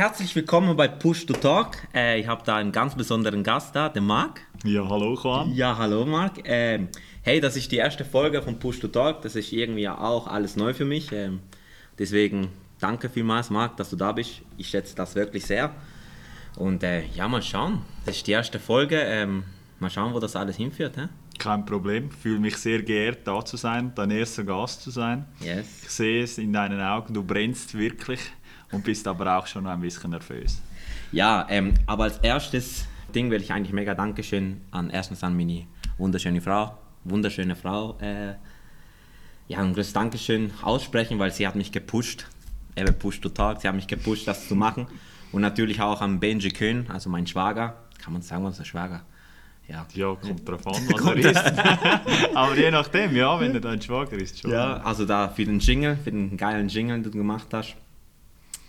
Herzlich willkommen bei Push to Talk. Äh, ich habe da einen ganz besonderen Gast da, den Marc. Ja, hallo Juan. Ja, hallo Marc. Ähm, hey, das ist die erste Folge von Push to Talk. Das ist irgendwie auch alles neu für mich. Ähm, deswegen danke vielmals, Marc, dass du da bist. Ich schätze das wirklich sehr. Und äh, ja, mal schauen. Das ist die erste Folge. Ähm, mal schauen, wo das alles hinführt. Hä? Kein Problem. Ich fühle mich sehr geehrt, da zu sein, dein erster Gast zu sein. Yes. Ich sehe es in deinen Augen, du brennst wirklich und bist aber auch schon ein bisschen nervös. Ja, ähm, aber als erstes Ding will ich eigentlich mega Dankeschön an erstens an meine wunderschöne Frau, wunderschöne Frau, äh, ja, ein großes Dankeschön aussprechen, weil sie hat mich gepusht, eben pusht total, sie hat mich gepusht, das zu machen. Und natürlich auch an Benji Köhn, also mein Schwager, kann man sagen, unser Schwager. Ja. Ja, kommt drauf an, was er ist. aber je nachdem, ja, wenn er dein Schwager ist, schon. Ja, also da für den Jingle, für den geilen Jingle, den du gemacht hast.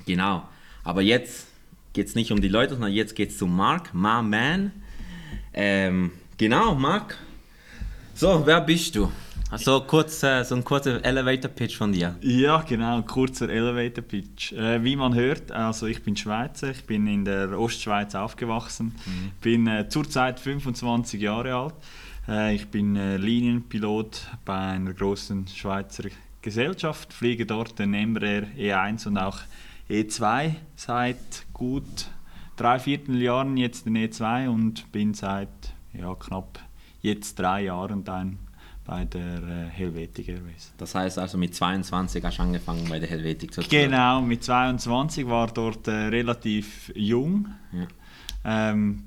Genau. Aber jetzt geht es nicht um die Leute, sondern jetzt geht es um Mark, my man. Ähm, genau, Mark. So, wer bist du? Also kurz, äh, so ein kurzer Elevator-Pitch von dir. Ja, genau, ein kurzer Elevator-Pitch. Äh, wie man hört, also ich bin Schweizer, ich bin in der Ostschweiz aufgewachsen, Mhm. bin äh, zurzeit 25 Jahre alt. Äh, ich bin äh, Linienpilot bei einer großen Schweizer Gesellschaft, fliege dort den Embraer E1 und auch E2 seit gut drei Vierteljahren jetzt den E2 und bin seit ja, knapp jetzt drei Jahren dann bei der äh, Helvetic Airways. Das heißt also mit 22 hast du angefangen bei der Helvetik zu Genau, mit 22 war dort äh, relativ jung. Ja. Ähm,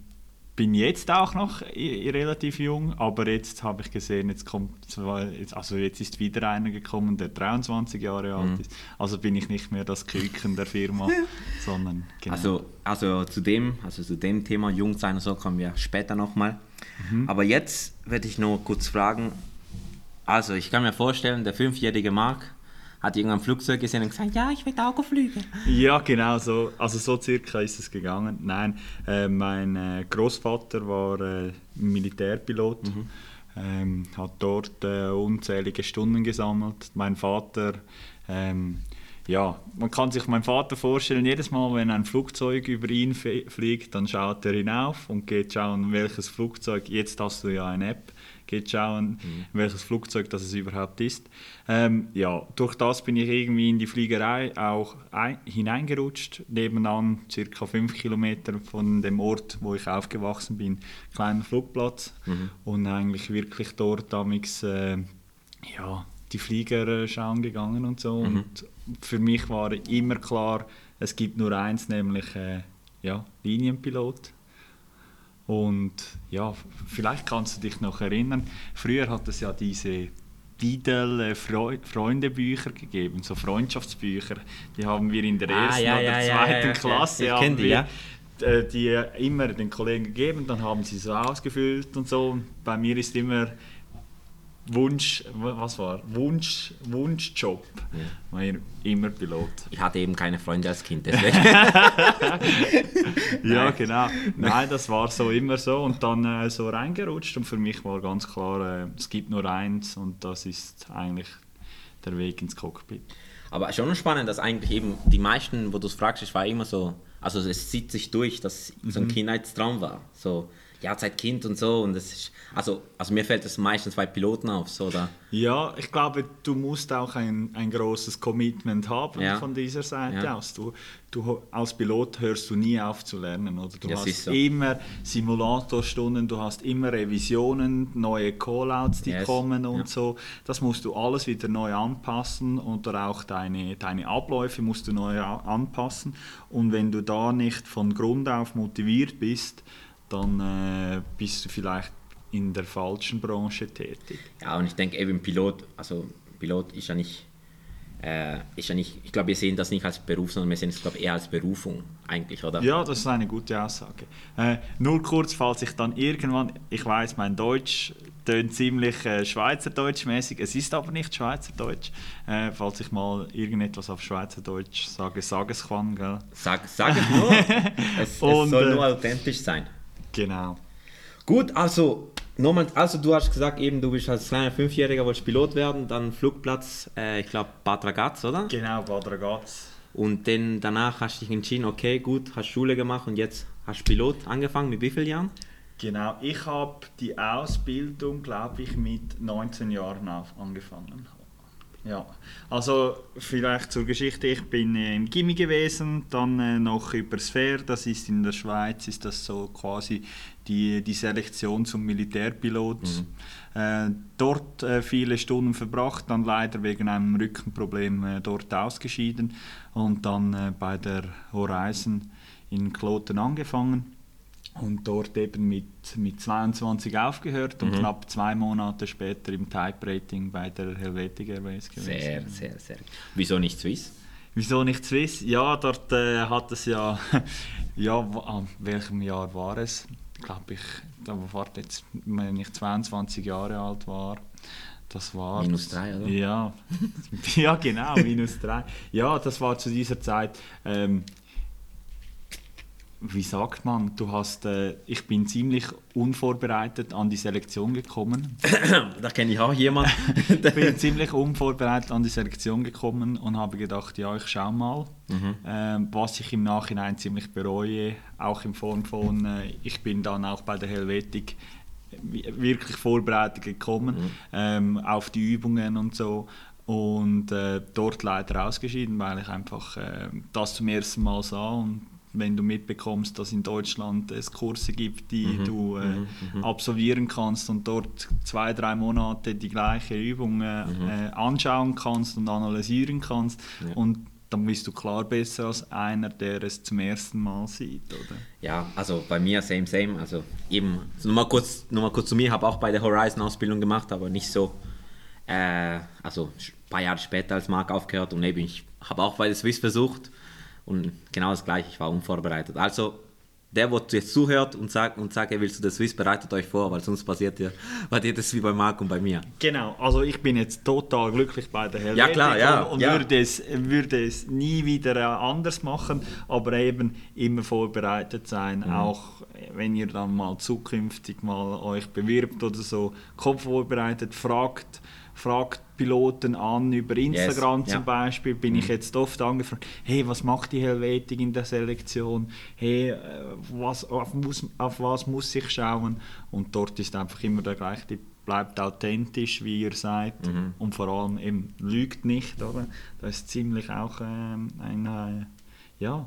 bin jetzt auch noch relativ jung, aber jetzt habe ich gesehen, jetzt kommt zwei- also jetzt ist wieder einer gekommen, der 23 Jahre alt Mhm. ist. Also bin ich nicht mehr das Küken der Firma, sondern genau. Also, also zu dem, also zu dem Thema Jung sein und so kommen wir später nochmal. Aber jetzt werde ich nur kurz fragen. Also, ich kann mir vorstellen, der fünfjährige Marc hat irgendwann ein Flugzeug gesehen und gesagt, ja, ich will auch fliegen. Ja, genau so. Also so circa ist es gegangen. Nein, äh, mein äh, Großvater war äh, Militärpilot, ähm, hat dort äh, unzählige Stunden gesammelt. Mein Vater, ähm, ja, man kann sich meinen Vater vorstellen, jedes Mal, wenn ein Flugzeug über ihn fliegt, dann schaut er hinauf und geht schauen, welches Flugzeug, jetzt hast du ja eine App, geht schauen, welches Flugzeug das es überhaupt ist. Ähm, ja, durch das bin ich irgendwie in die Fliegerei auch ein, hineingerutscht. Nebenan, circa fünf Kilometer von dem Ort, wo ich aufgewachsen bin, kleiner Flugplatz. Und eigentlich wirklich dort damals, äh, ja, die Flieger äh, schauen gegangen und so. Und für mich war immer klar, es gibt nur eins, nämlich äh, ja, Linienpilot. Und ja, vielleicht kannst du dich noch erinnern, früher hat es ja diese Didel äh, Freu Freundebücher gegeben, so Freundschaftsbücher. Die haben wir in der Ah, ersten ja, oder ja, ja, zweiten ja, ja. Klasse Ich haben die, wir, ja. äh, die immer den Kollegen gegeben, dann haben sie so ausgefüllt und so. Bei mir ist immer Wunsch, was war? Wunsch, Wunschjob. War immer Pilot. Ich hatte eben keine Freunde als Kind, deswegen. Ja, genau. Nein, das war so immer so und dann äh, so reingerutscht und für mich war ganz klar, äh, es gibt nur eins und das ist eigentlich der Weg ins Cockpit. Aber schon spannend, dass eigentlich eben die meisten, wo du es fragst, es war immer so, also es zieht sich durch, dass so ein Kindheitstraum war. So, ja, seit Kind und so. Und es ist, also, also mir fällt das meistens bei Piloten auf, so, oder? Ja, ich glaube, du musst auch ein, ein großes Commitment haben Ja. von dieser Seite Ja. aus. Du, du, als Pilot hörst du nie auf zu lernen. Oder? Du Das hast so. immer Simulatorstunden, du hast immer Revisionen, neue Callouts, die Yes. kommen und Ja. so. Das musst du alles wieder neu anpassen oder auch deine, deine Abläufe musst du neu anpassen. Und wenn du da nicht von Grund auf motiviert bist, dann äh, bist du vielleicht in der falschen Branche tätig. Ja, und ich denke eben Pilot, also Pilot ist ja nicht, äh, ist ja nicht, ich glaube, wir sehen das nicht als Beruf, sondern wir sehen es, glaube eher als Berufung eigentlich, oder? Ja, das ist eine gute Aussage. Äh, nur kurz, falls ich dann irgendwann, ich weiß, mein Deutsch tönt ziemlich äh, Schweizerdeutschmäßig, es ist aber nicht Schweizerdeutsch. Äh, falls ich mal irgendetwas auf Schweizerdeutsch sage, sage es kann, gell? Sag, sag es nur. es, es Und, soll äh, nur authentisch sein. Genau. Gut, also nochmal, also du hast gesagt, eben du bist als kleiner Fünfjähriger wolltest Pilot werden, dann Flugplatz, äh, ich glaube Bad Ragaz, oder? Genau, Bad Ragaz. Und dann danach hast du dich entschieden, okay, gut, hast Schule gemacht und jetzt hast du Pilot angefangen. Mit wie vielen Jahren? Genau, ich habe die Ausbildung, glaube ich, mit 19 Jahren angefangen. Ja, also vielleicht zur Geschichte. Ich bin äh, im Gimmi gewesen, dann äh, noch über Sphere, das ist in der Schweiz, ist das so quasi die, die Selektion zum Militärpilot. Mhm. Äh, dort äh, viele Stunden verbracht, dann leider wegen einem Rückenproblem äh, dort ausgeschieden und dann äh, bei der Horizon in Kloten angefangen und dort eben mit, mit 22 aufgehört und mhm. knapp zwei Monate später im Type-Rating bei der Helvetic Airways gewesen. Sehr, sehr, sehr. Wieso nicht Swiss? Wieso nicht Swiss? Ja, dort äh, hat es ja, ja, an welchem Jahr war es? Glaube ich, da war jetzt, wenn ich 22 Jahre alt war, das war... Minus drei, oder? Ja, ja genau, minus drei. Ja, das war zu dieser Zeit... Ähm, wie sagt man, du hast, äh, ich bin ziemlich unvorbereitet an die Selektion gekommen. da kenne ich auch jemanden. ich bin ziemlich unvorbereitet an die Selektion gekommen und habe gedacht, ja, ich schaue mal, mhm. äh, was ich im Nachhinein ziemlich bereue, auch in Form von, äh, ich bin dann auch bei der Helvetik wirklich vorbereitet gekommen mhm. ähm, auf die Übungen und so und äh, dort leider ausgeschieden, weil ich einfach äh, das zum ersten Mal sah und wenn du mitbekommst, dass in Deutschland es Kurse gibt, die mhm. du äh, mhm. mhm. absolvieren kannst und dort zwei, drei Monate die gleiche Übung äh, mhm. äh, anschauen kannst und analysieren kannst ja. und dann bist du klar besser als einer, der es zum ersten Mal sieht, oder? Ja, also bei mir same, same. Also eben, also nur, mal kurz, nur mal kurz zu mir, habe auch bei der Horizon-Ausbildung gemacht, aber nicht so, äh, also ein paar Jahre später als Mark aufgehört und eben, ich habe auch bei der Swiss versucht, und genau das gleiche, ich war unvorbereitet. Also, der, der jetzt zuhört und sagt, und sagt, er will zu der Swiss, bereitet euch vor, weil sonst passiert ja, was das wie bei Marc und bei mir. Genau, also ich bin jetzt total glücklich bei der Helvetik ja, klar, ja, und, ja. Würde, es, würde es nie wieder äh, anders machen, aber eben immer vorbereitet sein, mhm. auch wenn ihr dann mal zukünftig mal euch bewirbt oder so, kommt vorbereitet, fragt, fragt Piloten an, über Instagram yes, zum ja. Beispiel, bin mhm. ich jetzt oft angefragt, hey, was macht die Helvetik in der Selektion? Hey, äh, was, auf, muss, auf was muss ich schauen? Und dort ist einfach immer der gleiche, die bleibt authentisch, wie ihr seid mhm. und vor allem eben lügt nicht, oder? Das ist ziemlich auch ähm, ein, äh, ja,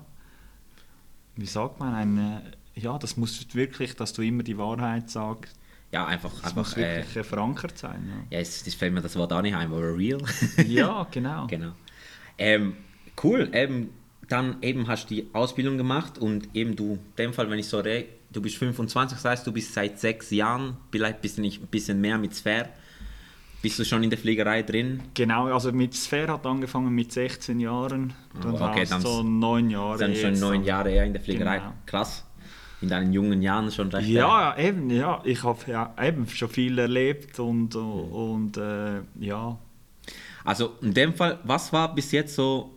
wie sagt man, ein, äh, ja, das muss wirklich, dass du immer die Wahrheit sagst, ja, einfach. Das einfach muss wirklich äh, verankert sein. Ja, ja es, es fällt mir das Wort auch nicht ein, aber real. ja, genau. genau. Ähm, cool, eben, dann eben hast du die Ausbildung gemacht und eben du, in dem Fall, wenn ich so rede, du bist 25, das heißt, du bist seit sechs Jahren, vielleicht bist du nicht ein bisschen mehr mit Sphäre. Bist du schon in der Fliegerei drin? Genau, also mit Sphäre hat angefangen mit 16 Jahren. Dann oh, okay, dann so neun Jahre. Dann schon neun Jahre eher in der Fliegerei. Genau. Krass in deinen jungen Jahren schon recht. Ja, äh, eben, ja. Ich habe ja, eben schon viel erlebt und, und äh, ja. Also in dem Fall, was war bis jetzt so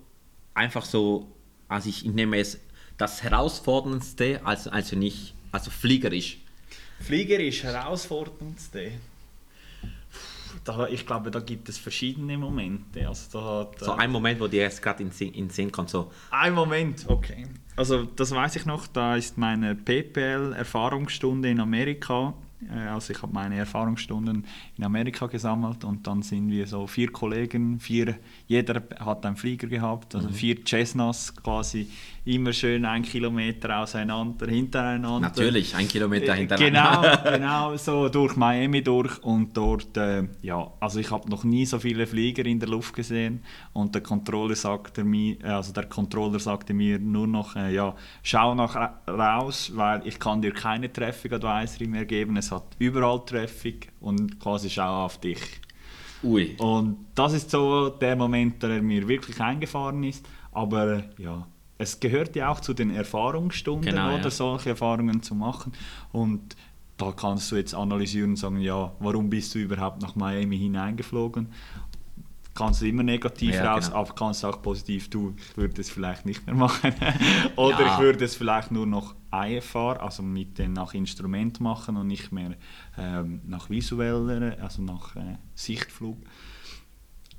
einfach so, also ich nehme es das herausforderndste, also, also nicht, also fliegerisch. Fliegerisch herausforderndste da, ich glaube, da gibt es verschiedene Momente. Also da hat, so ein Moment, wo dir jetzt gerade in, in Sinn kommt. So. Ein Moment, okay. Also das weiß ich noch, da ist meine PPL-Erfahrungsstunde in Amerika äh, also ich habe meine Erfahrungsstunden in Amerika gesammelt und dann sind wir so vier Kollegen, vier, jeder hat einen Flieger gehabt, also mhm. vier Cessnas quasi immer schön ein Kilometer auseinander, hintereinander. Natürlich, ein Kilometer äh, hintereinander. Genau, genau, so durch Miami durch und dort, äh, ja, also ich habe noch nie so viele Flieger in der Luft gesehen und der Controller sagte mir, also der Controller sagte mir nur noch, äh, ja, schau nach raus, weil ich kann dir keine Traffic Advisory mehr geben, es hat überall Traffic und quasi schau auf dich. Ui. Und das ist so der Moment, der mir wirklich eingefahren ist, aber ja, es gehört ja auch zu den Erfahrungsstunden genau, oder ja. solche Erfahrungen zu machen und da kannst du jetzt analysieren und sagen, ja, warum bist du überhaupt nach Miami hineingeflogen? Kannst du immer negativ ja, raus, genau. aber kannst auch positiv, du würdest es vielleicht nicht mehr machen. Oder ja. ich würde es vielleicht nur noch IFR, also mit den nach Instrument machen und nicht mehr ähm, nach visueller, also nach äh, Sichtflug.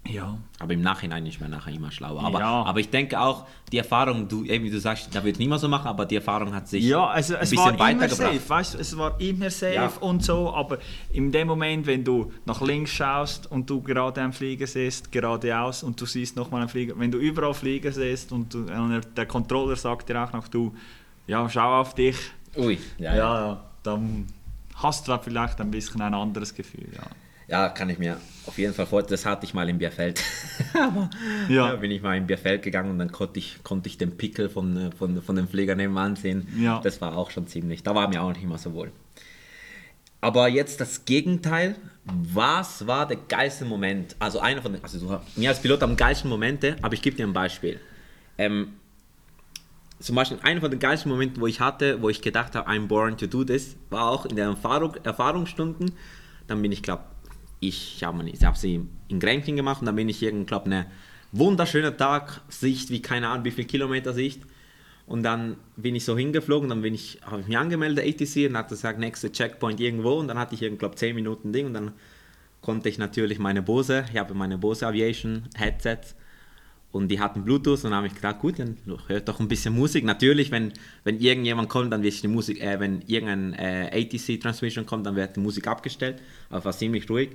Ja. Aber im Nachhinein ist man nachher immer schlauer. Aber, Ja. aber ich denke auch, die Erfahrung, du, eben wie du sagst, da wird niemand so machen, aber die Erfahrung hat sich Ja, also ein es bisschen war immer weitergebracht. safe, weißt es war immer safe Ja. und so, aber in dem Moment, wenn du nach links schaust und du gerade am Flieger siehst, geradeaus und du siehst nochmal einen Flieger, wenn du überall Flieger siehst und, du, und der Controller sagt dir auch noch, du, ja, schau auf dich, Ui, ja, ja, ja. ja, dann hast du vielleicht ein bisschen ein anderes Gefühl, ja. Ja, kann ich mir auf jeden Fall vorstellen. Das hatte ich mal im Bierfeld. aber Ja. ja. bin ich mal im Bierfeld gegangen und dann konnte ich, konnte ich den Pickel von, von, von dem Pfleger nebenan sehen. Ja. Das war auch schon ziemlich. Da war mir auch nicht immer so wohl. Aber jetzt das Gegenteil. Was war der geilste Moment? Also einer von den, also du, mir als Pilot am geilsten Momente, aber ich gebe dir ein Beispiel. Ähm, zum Beispiel einer von den geilsten Momenten, wo ich hatte, wo ich gedacht habe, I'm born to do this, war auch in den Erfahrung, Erfahrungsstunden. Dann bin ich, glaube ich, habe hab sie in Grenchen gemacht und dann bin ich irgendwie, glaube eine wunderschöner Tag, Sicht wie keine Ahnung, wie viel Kilometer Sicht. Und dann bin ich so hingeflogen, dann bin ich, habe ich mich angemeldet, ATC, und hat gesagt, nächste Checkpoint irgendwo. Und dann hatte ich, glaube 10 Minuten Ding und dann konnte ich natürlich meine Bose, ich habe meine Bose Aviation Headsets und die hatten Bluetooth und dann habe ich gedacht, gut, dann hört doch ein bisschen Musik. Natürlich, wenn, wenn irgendjemand kommt, dann wird die Musik, äh, wenn irgendein äh, ATC Transmission kommt, dann wird die Musik abgestellt, aber war ziemlich ruhig.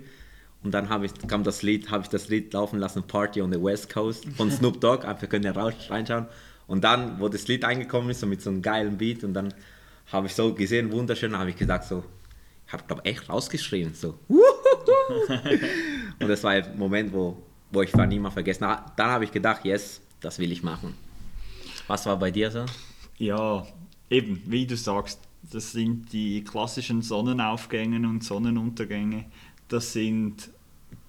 Und dann ich, kam das Lied, habe ich das Lied laufen lassen, Party on the West Coast von Snoop Dogg, einfach könnt ihr reinschauen. Und dann, wo das Lied eingekommen ist, so mit so einem geilen Beat, und dann habe ich so gesehen, wunderschön, habe ich gesagt, so, ich habe glaube echt rausgeschrien, so. und das war ein Moment, wo, wo ich war nie mal vergessen. habe. Dann habe ich gedacht, yes, das will ich machen. Was war bei dir so? Ja, eben, wie du sagst, das sind die klassischen Sonnenaufgänge und Sonnenuntergänge. Das sind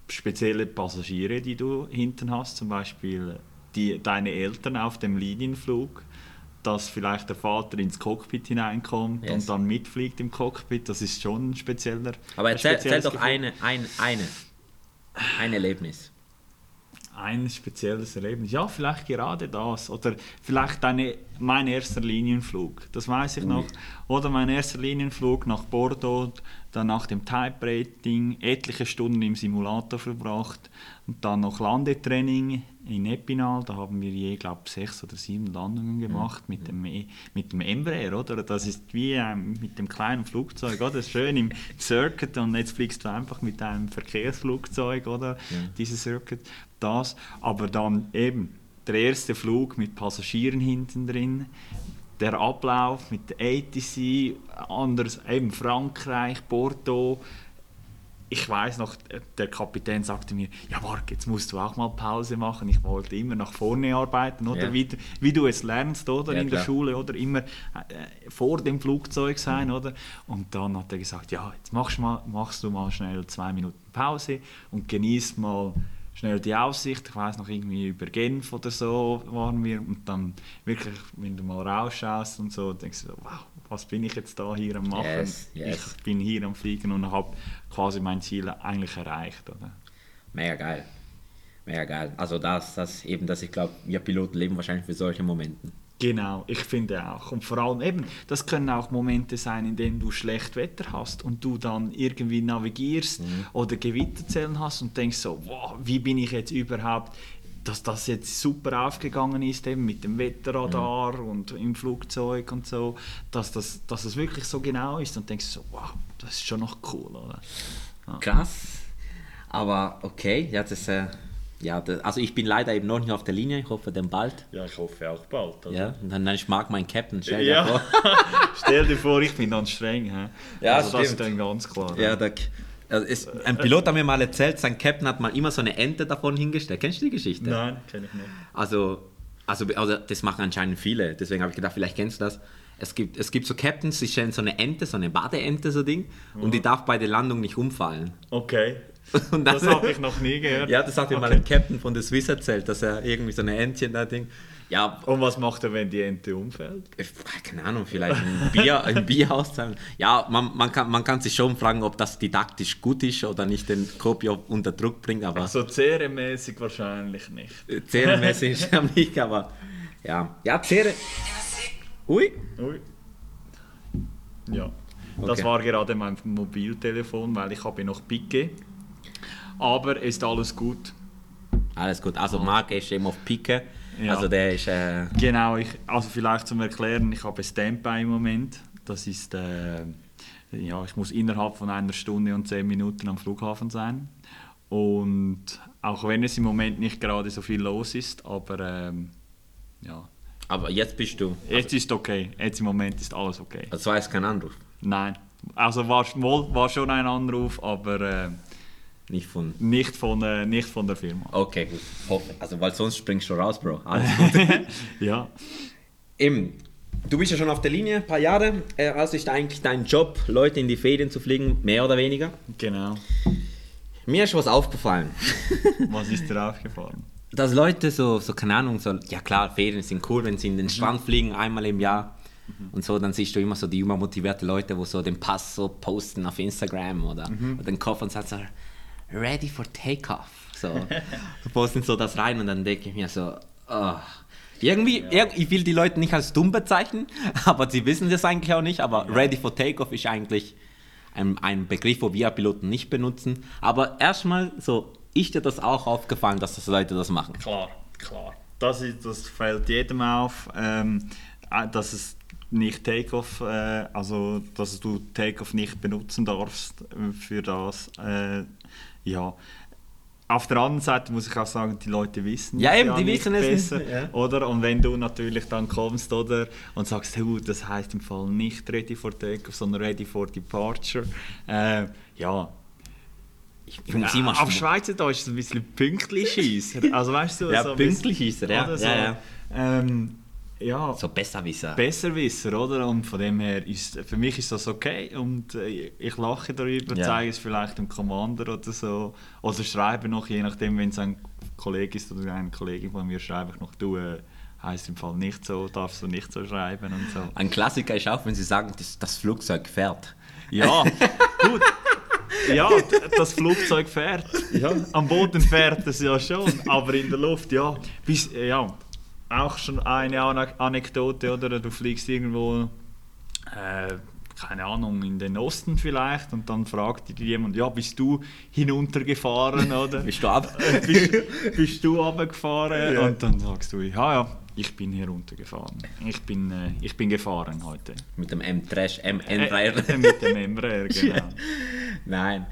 spezielle Passagiere, die du hinten hast, zum Beispiel die, deine Eltern auf dem Linienflug, dass vielleicht der Vater ins Cockpit hineinkommt Yes. und dann mitfliegt im Cockpit. Das ist schon ein spezieller. Aber erzähl, erzähl spezielles doch Gefühl. eine, ein, eine, ein Erlebnis. Ein spezielles Erlebnis. Ja, vielleicht gerade das. Oder vielleicht eine, mein erster Linienflug. Das weiß ich noch. Oder mein erster Linienflug nach Bordeaux, dann nach dem Type Rating, etliche Stunden im Simulator verbracht und dann noch Landetraining in Epinal. Da haben wir je, glaube ich, sechs oder sieben Landungen gemacht mit, dem, E- mit dem Embraer. Oder? Das ist wie ähm, mit dem kleinen Flugzeug. Oder? Das ist schön im Circuit und jetzt fliegst du einfach mit einem Verkehrsflugzeug. Oder? Dieses Circuit. Das. Aber dann eben der erste Flug mit Passagieren hinten drin, der Ablauf mit der ATC, anders eben Frankreich, Bordeaux. Ich weiß noch, der Kapitän sagte mir, ja Marc, jetzt musst du auch mal Pause machen. Ich wollte immer nach vorne arbeiten, oder Ja. wie, du- wie du es lernst, oder Ja, in der. Schule, oder immer äh, vor dem Flugzeug sein, oder? Und dann hat er gesagt, ja, jetzt machst, mal, machst du mal schnell zwei Minuten Pause und genießt mal schnell die Aussicht. Ich weiß noch irgendwie über Genf oder so waren wir und dann wirklich, wenn du mal rausschaust und so, denkst du, wow, was bin ich jetzt da hier am machen? Yes, yes. Ich bin hier am Fliegen und habe quasi mein Ziel eigentlich erreicht, oder? Mega geil. Mega geil. Also das, das eben, dass ich glaube, wir Piloten leben wahrscheinlich für solche Momente. Genau, ich finde auch. Und vor allem eben, das können auch Momente sein, in denen du schlecht Wetter hast und du dann irgendwie navigierst oder Gewitterzellen hast und denkst so, wow, wie bin ich jetzt überhaupt, dass das jetzt super aufgegangen ist, eben mit dem Wetterradar und im Flugzeug und so, dass das, dass das wirklich so genau ist und denkst so, wow, das ist schon noch cool, oder? Krass. Aber okay, ja, das, äh, ja, das, also ich bin leider eben noch nicht auf der Linie. Ich hoffe, dann bald. Ja, ich hoffe auch bald. Oder? Ja, und dann, dann ich mag meinen Captain. Stell dir Ja. vor. Stell dir vor, ich bin dann streng. Hä? Ja, also das ist dann ganz klar. Ja, der, also ist, ein Pilot hat mir mal erzählt, sein Captain hat mal immer so eine Ente davon hingestellt. Kennst du die Geschichte? Nein, kenne ich nicht. Also, also, also das machen anscheinend viele. Deswegen habe ich gedacht, vielleicht kennst du das. Es gibt, es gibt so Captains, die stellen so eine Ente, so eine Badeente, so Ding, und die darf bei der Landung nicht umfallen. Okay. Und Das habe ich noch nie gehört. Ja, das hat mir mal ein Captain von der Swiss erzählt, dass er irgendwie so eine Entchen da Ding. Ja, Und was macht er, wenn die Ente umfällt? ich- keine Ahnung, vielleicht ein Bier, ein Bier auszahlen. Ja, man, man, kann, man kann sich schon fragen, ob das didaktisch gut ist oder nicht den Kopio unter Druck bringt, aber So serienmäßig wahrscheinlich nicht. serienmäßig ist er nicht, aber ja. Ja, Serie. Ui. Ui. Ja. Das Okay. war gerade mein Mobiltelefon, weil ich habe noch Picke. Aber ist alles gut. Alles gut. Also Marc ist eben auf Pike. Ja. Also der ist... Äh, Genau, ich, also vielleicht zum Erklären, ich habe Standby im Moment. Das ist, äh, ja, ich muss innerhalb von einer Stunde und zehn Minuten am Flughafen sein. Und auch wenn es im Moment nicht gerade so viel los ist, aber ähm, ja, aber jetzt bist du... jetzt ist okay. Jetzt im Moment ist alles okay. Also, war jetzt kein Anruf. Nein, also war, war schon ein Anruf, aber äh, Nicht von... nicht, von, äh, nicht von der Firma. Okay, gut. Also, weil sonst springst du raus, Bro. Alles gut. Ja, Eben, du bist ja schon auf der Linie, ein paar Jahre. Äh, also ist eigentlich dein Job, Leute in die Ferien zu fliegen, mehr oder weniger. genau. Mir ist was aufgefallen. Was ist dir aufgefallen? Dass Leute so, so, keine Ahnung, so, ja klar, Ferien sind cool, wenn sie in den Strand fliegen, einmal im Jahr. Und so, dann siehst du immer so die übermotivierte Leute, wo so den Pass so posten auf Instagram oder, oder den Koffer und sagen so, ready for takeoff. So, posten so das rein und dann denke ich mir so, oh. Irgendwie, irg- ich will die Leute nicht als dumm bezeichnen, aber sie wissen das eigentlich auch nicht. Aber ready for takeoff ist eigentlich ein, ein Begriff, wo wir Piloten nicht benutzen. Aber erstmal so, ist dir das auch aufgefallen, dass das Leute das machen? Klar, klar. Das, ist, das fällt jedem auf, ähm, äh, dass es nicht Takeoff, äh, also dass du Takeoff nicht benutzen darfst äh, für das. Äh, ja. Auf der anderen Seite muss ich auch sagen, die Leute wissen Ja, es eben, die nicht wissen es nicht, besser, ja. oder? Und wenn du natürlich dann kommst oder und sagst, hey, das heißt im Fall nicht ready for Takeoff, sondern ready for Departure, äh, ja, Ich, ich muss immer auf Schweizerdeutsch ist es ein bisschen Pünktli-Schießer. Also weißt du, Ja, so bisschen- Pünktli-Schiesser, ja. So, Ja, ja. Ähm, ja, So Besserwisser. Besserwisser, oder? Und von dem her ist für mich ist das okay und äh, ich lache darüber, Ja. zeige es vielleicht dem Commander oder so oder schreibe noch, je nachdem, wenn es ein Kollege ist oder eine Kollegin von mir, schreibe ich noch, du äh, heißt im Fall nicht so, darfst du nicht so schreiben und so. Ein Klassiker ist auch, wenn sie sagen, das, das Flugzeug fährt. Ja, gut. Ja, das Flugzeug fährt. Ja. Am Boden fährt es ja schon, aber in der Luft, ja. Bis, ja. Auch schon eine Anekdote, oder? Du fliegst irgendwo, äh, keine Ahnung, in den Osten vielleicht und dann fragt dich jemand, ja, bist du hinuntergefahren, oder? Bist du ab? Äh, bist, bist du runtergefahren? Ja. Und dann sagst du, ja, ja, ich bin heruntergefahren. Ich bin, äh, ich bin gefahren heute. Mit dem M-Trash, Äh, M-Embraer. mit dem Embraer, genau. Nein.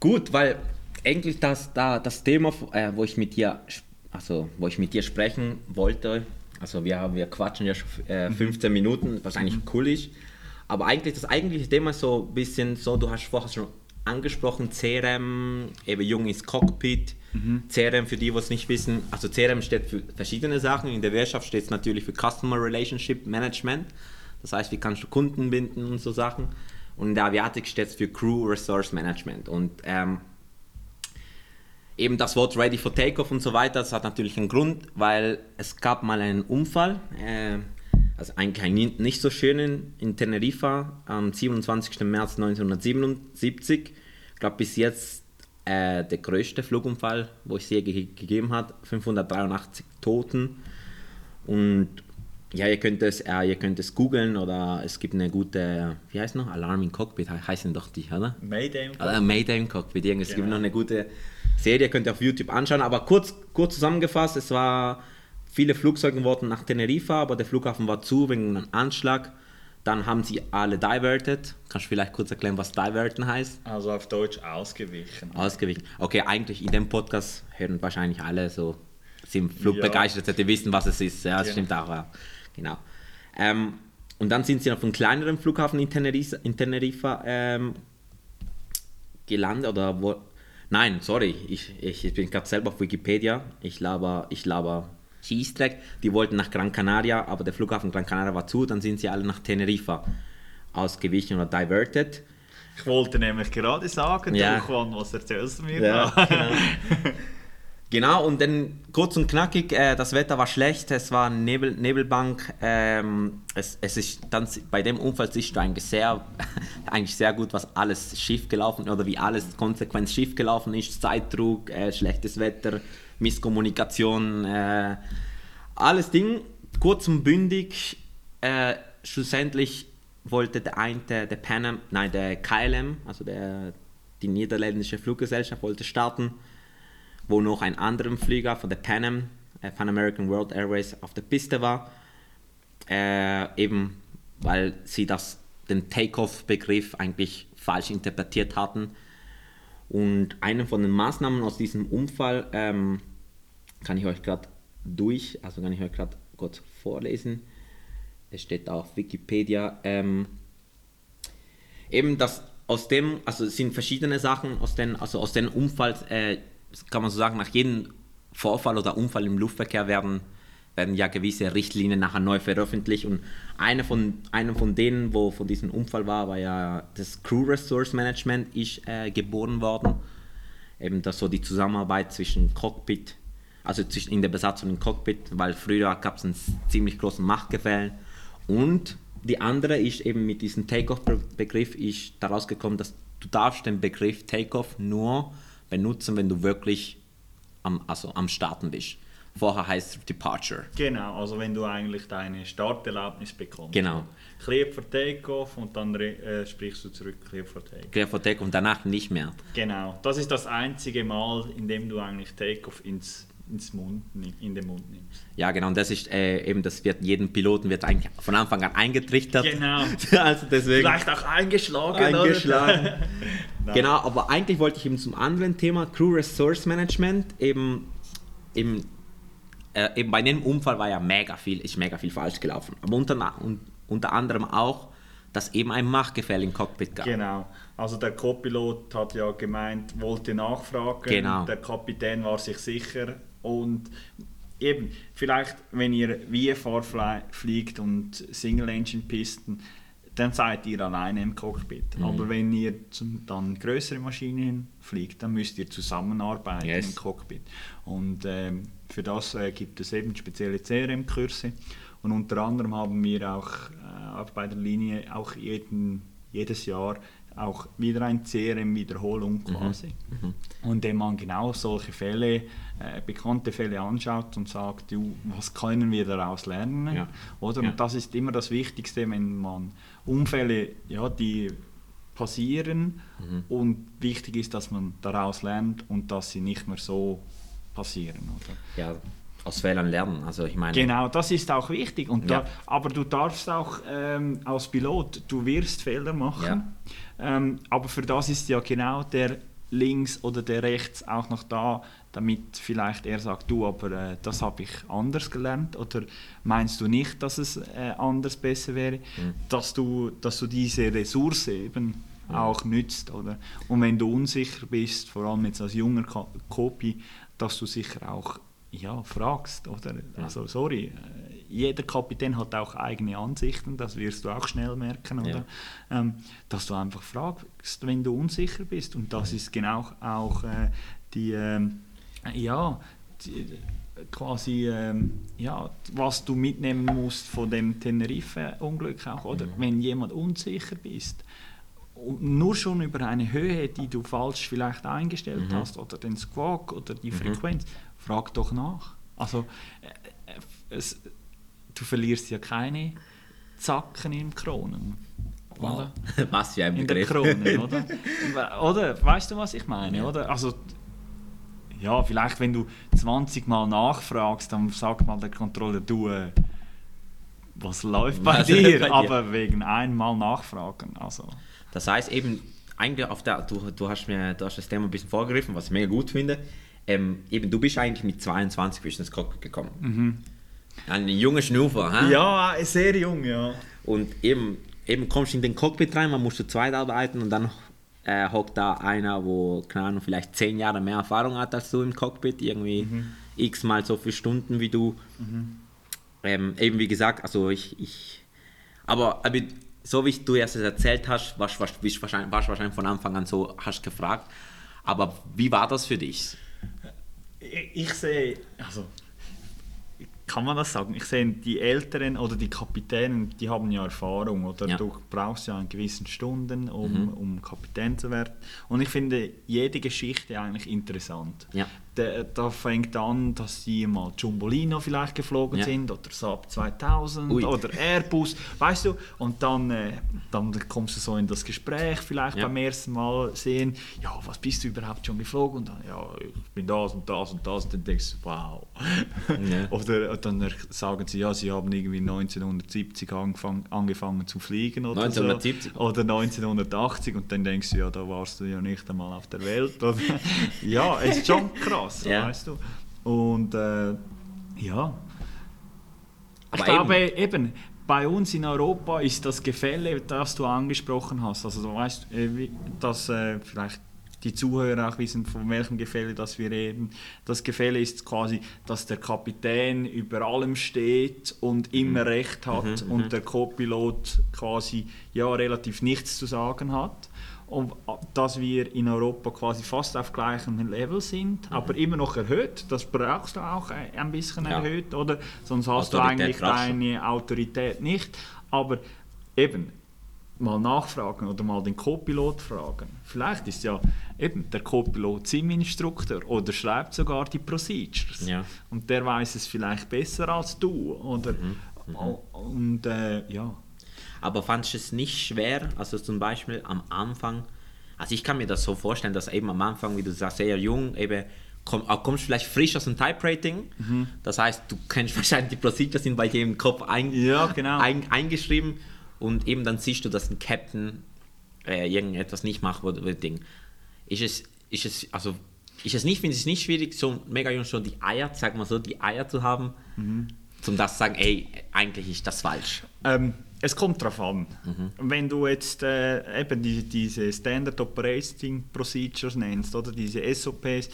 Gut, weil eigentlich das, da, das Thema, äh, wo ich mit dir, sp- also wo ich mit dir sprechen wollte, also wir, wir quatschen ja schon äh, 15 Minuten, was eigentlich cool ist. Aber eigentlich das eigentliche Thema ist so ein bisschen so, du hast vorher schon angesprochen, CRM, eben jung ins Cockpit. CRM für die, die es nicht wissen, also CRM steht für verschiedene Sachen. In der Wirtschaft steht es natürlich für Customer Relationship Management. Das heißt, wie kannst du Kunden binden und so Sachen. Und in der Aviatik steht es für Crew Resource Management. Und ähm, eben das Wort Ready for Takeoff und so weiter, das hat natürlich einen Grund, weil es gab mal einen Unfall, äh, also eigentlich einen ni- nicht so schönen in Teneriffa am 27. März 1977. Ich glaube bis jetzt äh, der größte Flugunfall, wo es je ge gegeben hat, 583 Toten. Und ja, ihr könnt es, äh, ihr könnt es googeln oder es gibt eine gute, wie heißt noch, Alarm in Cockpit he- heißen doch die, oder? Mayday. Oder Mayday im Cockpit. Es gibt Genau. noch eine gute Serie, könnt ihr auf YouTube anschauen. Aber kurz, kurz zusammengefasst, es war, viele Flugzeuge wurden nach Teneriffa, aber der Flughafen war zu wegen einem Anschlag. Dann haben sie alle diverted. Kannst du vielleicht kurz erklären, was diverten heißt? Also auf Deutsch ausgewichen. Ausgewichen. Okay, eigentlich in dem Podcast hören wahrscheinlich alle so, sind flugbegeistert, die wissen, was es ist. Ja, das Ja. stimmt auch. Ja. Genau. Ähm, und dann sind sie auf einem kleineren Flughafen in Teneriffa, in Teneriffa ähm, gelandet oder wo. Nein, sorry, ich, ich, ich bin gerade selber auf Wikipedia. Ich laber, ich laber Schießdreck. Die wollten nach Gran Canaria, aber der Flughafen Gran Canaria war zu. Dann sind sie alle nach Teneriffa ausgewichen oder diverted. Ich wollte nämlich gerade sagen, Ja. Juan, was erzählst du mir Ja, genau. Genau, und dann kurz und knackig, äh, das Wetter war schlecht, es war Nebel, Nebelbank. Ähm, es, es ist dann bei dem Unfall siehst du eigentlich sehr, eigentlich sehr gut, was alles schief gelaufen oder wie alles konsequent schief gelaufen ist. Zeitdruck, äh, schlechtes Wetter, Misskommunikation, äh, alles Ding. Kurz und bündig, äh, schlussendlich wollte der eine, der Pan nein, der KLM, also der, die niederländische Fluggesellschaft, wollte starten wo noch ein anderer Flieger von der Pan Am, äh, Pan American World Airways auf der Piste war, äh, eben weil sie das, den Takeoff-Begriff eigentlich falsch interpretiert hatten. Und eine von den Maßnahmen aus diesem Unfall ähm, kann ich euch gerade durch, also kann ich euch gerade kurz vorlesen. Es steht auf Wikipedia. Ähm, eben das aus dem, also es sind verschiedene Sachen aus den, also aus den Unfall, äh, kann man so sagen, nach jedem Vorfall oder Unfall im Luftverkehr werden, werden ja gewisse Richtlinien nachher neu veröffentlicht und eine von, eine von denen, wo von diesem Unfall war, war ja das Crew Resource Management ist äh, geboren worden. Eben das so die Zusammenarbeit zwischen Cockpit, also zwischen in der Besatzung im Cockpit, weil früher gab es einen ziemlich großen Machtgefällen und die andere ist eben mit diesem Takeoff-Begriff ist daraus gekommen, dass du darfst den Begriff Takeoff nur benutzen, wenn du wirklich am, also am Starten bist. Vorher heißt es Departure. Genau, also wenn du eigentlich deine Starterlaubnis bekommst. Genau. Clear for Takeoff und dann äh, sprichst du zurück Clear for Takeoff. Clear for Takeoff und danach nicht mehr. Genau, das ist das einzige Mal, in dem du eigentlich Takeoff ins ins Mund, in den Mund nimmst. Ja, genau, und das ist äh, eben, das wird jedem Piloten wird eigentlich von Anfang an eingetrichtert. Genau. also deswegen. Vielleicht auch eingeschlagen. Eingeschlagen. genau, aber eigentlich wollte ich eben zum anderen Thema Crew Resource Management eben, eben, äh, eben bei dem Unfall war ja mega viel, ist mega viel falsch gelaufen. Aber unter, unter anderem auch, dass eben ein Machtgefälle im Cockpit gab. Genau. Also der Co-Pilot hat ja gemeint, wollte nachfragen. Genau. Der Kapitän war sich sicher, und eben, vielleicht, wenn ihr VFR fliegt und Single-Engine-Pisten, dann seid ihr alleine im Cockpit. Mhm. Aber wenn ihr zum, dann größere Maschinen fliegt, dann müsst ihr zusammenarbeiten yes. im Cockpit. Und ähm, für das äh, gibt es eben spezielle CRM-Kurse. Und unter anderem haben wir auch, äh, auch bei der Linie auch jeden, jedes Jahr auch wieder ein CRM-Wiederholung mhm. quasi. Mhm. Und indem man genau solche Fälle, äh, bekannte Fälle anschaut und sagt, du, was können wir daraus lernen? Ja. Oder? Ja. Und das ist immer das Wichtigste, wenn man Unfälle, ja, die passieren mhm. und wichtig ist, dass man daraus lernt und dass sie nicht mehr so passieren. Oder? Ja, aus Fehlern lernen. Also ich meine. Genau, das ist auch wichtig. Und ja. da, aber du darfst auch ähm, als Pilot, du wirst Fehler machen. Ja. Ähm, aber für das ist ja genau der links oder der rechts auch noch da, damit vielleicht er sagt, du, aber äh, das habe ich anders gelernt oder meinst du nicht, dass es äh, anders besser wäre, mhm. dass, du, dass du diese Ressource eben mhm. auch nützt. Oder? Und wenn du unsicher bist, vor allem jetzt als junger Kopie, dass du sicher auch ja, fragst. Oder? Also, sorry, äh, jeder Kapitän hat auch eigene Ansichten, das wirst du auch schnell merken, oder? Ja. Ähm, dass du einfach fragst, wenn du unsicher bist. Und das ist genau auch äh, die, ähm, ja, die, quasi, ähm, ja, was du mitnehmen musst von dem Tenerife-Unglück auch, oder? Mhm. Wenn jemand unsicher bist, nur schon über eine Höhe, die du falsch vielleicht eingestellt mhm. hast, oder den Squawk oder die mhm. Frag doch nach. Also, äh, äh, es, du verlierst ja keine Zacken im Kronen. Wow. Was für ein In der Krone, oder? oder? Weißt du, was ich meine? Ja. Oder? Also, ja, vielleicht wenn du 20 Mal nachfragst, dann sagt mal der Controller, du, äh, was läuft bei was dir? Bei dir? Aber wegen einmal nachfragen. Also. Das heißt eben, eigentlich auf der, du, du, hast mir du hast das Thema ein bisschen vorgegriffen, was ich mega gut finde ähm, eben, du bist eigentlich mit 22 bist ins Cockpit gekommen. Mhm. Ein junger Schnuffer, hä? Ja, sehr jung, ja. Und eben, eben kommst du in den Cockpit rein, man muss zu zweit arbeiten und dann äh, hockt da einer, wo, keine Ahnung, vielleicht zehn Jahre mehr Erfahrung hat als du im Cockpit, irgendwie mhm. x-mal so viele Stunden wie du. Mhm. Ähm, eben wie gesagt, also ich, ich aber, aber so wie du es erzählt hast, warst du wahrscheinlich, warst wahrscheinlich von Anfang an so, hast gefragt, aber wie war das für dich? Ich sehe, also kann man das sagen? Ich sehe, die Älteren oder die Kapitäne, die haben ja Erfahrung oder ja. du brauchst ja einen gewissen Stunden, um, mhm. um Kapitän zu werden. Und ich finde jede Geschichte eigentlich interessant. Ja. Da, da fängt an, dass sie mal Jumbolino vielleicht geflogen Ja. sind oder Saab 2000 Ui. oder Airbus, weißt du? Und dann, äh, dann kommst du so in das Gespräch vielleicht Ja. beim ersten Mal sehen, ja, was bist du überhaupt schon geflogen? Und dann, ja, ich bin das und das und das. Und dann denkst du, wow. Ja. Oder dann er- sagen sie, ja, sie haben irgendwie 1970 angefangen, angefangen zu fliegen oder 1970? so. Oder 1980 und dann denkst du, ja, da warst du ja nicht einmal auf der Welt. Ja, es ist schon krass, Ja. weißt du. Und äh, ja, ich Aber glaube eben, bei uns in Europa ist das Gefälle, das du angesprochen hast, also du weißt, äh, dass äh, vielleicht die Zuhörer auch wissen, von welchem Gefälle das wir reden. Das Gefälle ist quasi, dass der Kapitän über allem steht und immer Recht hat und der Co-Pilot quasi ja relativ nichts zu sagen hat. Und dass wir in Europa quasi fast auf gleichem Level sind, aber immer noch erhöht. Das brauchst du auch äh, ein bisschen Ja. erhöht, oder? Sonst hast du Autorität eigentlich brauchst du. deine Autorität nicht. Aber eben, mal nachfragen oder mal den Co-Pilot fragen. Vielleicht ist ja eben der Co-Pilot Sim-Instruktor oder schreibt sogar die Procedures. Ja. Und der weiß es vielleicht besser als du. Oder? Mhm, Und äh, ja. Aber fandest du es nicht schwer, also zum Beispiel am Anfang, also ich kann mir das so vorstellen, dass eben am Anfang, wie du sagst, sehr jung, eben komm, auch kommst vielleicht frisch aus dem Type-Rating, Mhm. das heißt, du kennst wahrscheinlich die Procedures sind bei dir im Kopf ein, Ja, genau. ein, eingeschrieben und eben dann siehst du, dass ein Captain äh, irgendetwas nicht macht, wo du denkst, ist es, ist es, also ist es nicht, finde ich es nicht schwierig, so mega jung schon die Eier, sag mal so, die Eier zu haben, Mhm. zum das zu sagen, ey, eigentlich ist das falsch. Ähm, es kommt darauf an. Mhm. Wenn du jetzt äh, eben die, diese Standard Operating Procedures nennst, oder diese SOPs,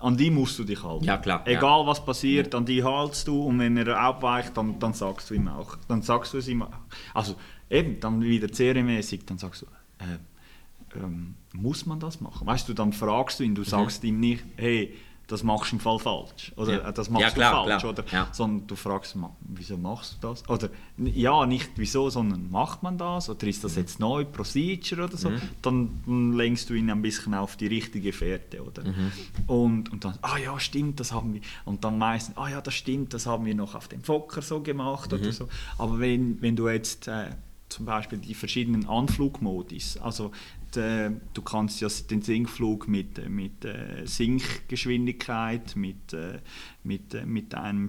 an die musst du dich halten. Ja, klar, ja. Egal was passiert, an die haltst du und wenn er abweicht, dann, dann sagst du ihm auch. Dann sagst du es ihm auch. Also eben, dann wieder serienmäßig, dann sagst du, äh, ähm, muss man das machen? Weißt du, dann fragst du ihn, du sagst ihm nicht, hey, das machst du im Fall falsch. Oder Mhm. Ja. das machst Ja, klar, du falsch. klar. Oder? Ja. sondern du fragst, wieso machst du das? Oder ja, nicht wieso, sondern macht man das? Oder ist Mhm. das jetzt neu, Procedure oder so? Dann, dann lenkst du ihn ein bisschen auf die richtige Fährte, oder? Mhm. Und, und dann, ah ja, stimmt, das haben wir. Und dann meistens, ah ja, das stimmt, das haben wir noch auf dem Fokker so gemacht Mhm. oder so. Aber wenn, wenn du jetzt äh, zum Beispiel die verschiedenen Anflugmodis, also d- du kannst ja den Sinkflug mit, äh, mit äh, Sinkgeschwindigkeit, mit, äh, mit, äh, mit, einem,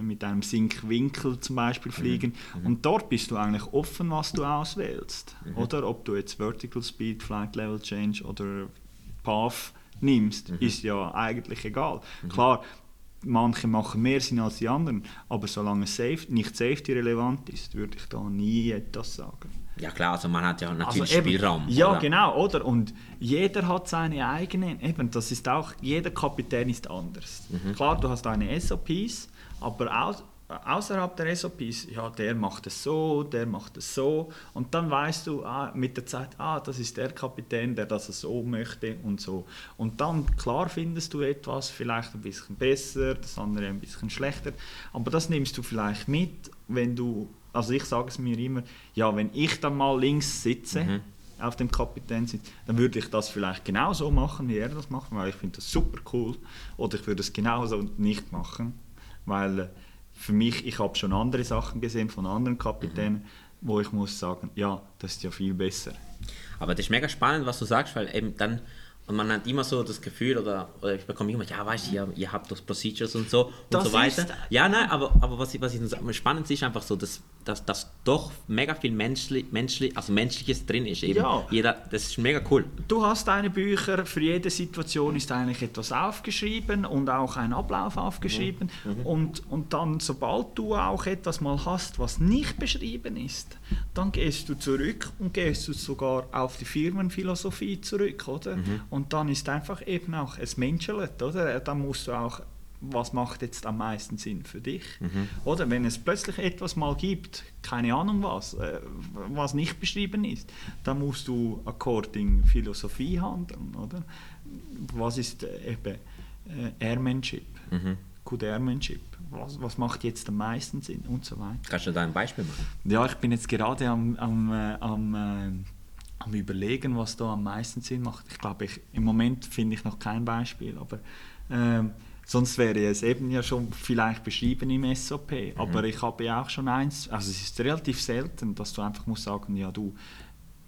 mit einem Sinkwinkel zum Beispiel fliegen. Und dort bist du eigentlich offen, was du auswählst. Oder ob du jetzt Vertical Speed, Flight Level Change oder Path nimmst, ist ja eigentlich egal. Klar, manche machen mehr Sinn als die anderen, aber solange es safe, nicht safety relevant ist, würde ich da nie etwas sagen. Ja klar, also man hat ja natürlich Also eben, Spielraum. Ja, oder? genau, oder? Und jeder hat seine eigenen, eben, das ist auch, jeder Kapitän ist anders. Mhm. Klar, du hast deine SOPs, aber aus, außerhalb der SOPs, ja, der macht es so, der macht es so. Und dann weißt du ah, mit der Zeit, ah, das ist der Kapitän, der das so möchte und so. Und dann, klar, findest du etwas vielleicht ein bisschen besser, das andere ein bisschen schlechter. Aber das nimmst du vielleicht mit, wenn du, also ich sage es mir immer, ja, wenn ich dann mal links sitze, Mhm. auf dem Kapitänsitz, dann würde ich das vielleicht genauso machen, wie er das macht, weil ich finde das super cool. Oder ich würde es genauso nicht machen, weil äh, für mich, ich habe schon andere Sachen gesehen von anderen Kapitänen, wo ich muss sagen, ja, das ist ja viel besser. Aber das ist mega spannend, was du sagst, weil eben dann, und man hat immer so das Gefühl, oder, oder ich bekomme immer, ja, weißt du, ihr, ihr habt doch Procedures und so und Das so weiter. Ja, nein, aber, aber was, ich- was ich spannend ist einfach so, dass, dass, dass doch mega viel menschlich, menschlich, also Menschliches drin ist. Eben. Ja. Jeder, das ist mega cool. Du hast deine Bücher, für jede Situation ist eigentlich etwas aufgeschrieben und auch ein Ablauf aufgeschrieben. Und, und dann, sobald du auch etwas mal hast, was nicht beschrieben ist, dann gehst du zurück und gehst du sogar auf die Firmenphilosophie zurück, oder? Und dann ist einfach eben auch, es menschelt, oder? Dann musst du auch was macht jetzt am meisten Sinn für dich? Oder wenn es plötzlich etwas mal gibt, keine Ahnung was, äh, was nicht beschrieben ist, dann musst du according Philosophie handeln, oder? Was ist äh, eben äh, Airmanship? Good Airmanship? Was, was macht jetzt am meisten Sinn? Und so weiter. Kannst du da ein Beispiel machen? Ja, ich bin jetzt gerade am, am, äh, am, äh, am überlegen, was da am meisten Sinn macht. Ich glaube, ich, im Moment finde ich noch kein Beispiel, aber Ähm, sonst wäre es eben ja schon vielleicht beschrieben im SOP. Aber ich habe ja auch schon eins, also es ist relativ selten, dass du einfach musst sagen, ja du,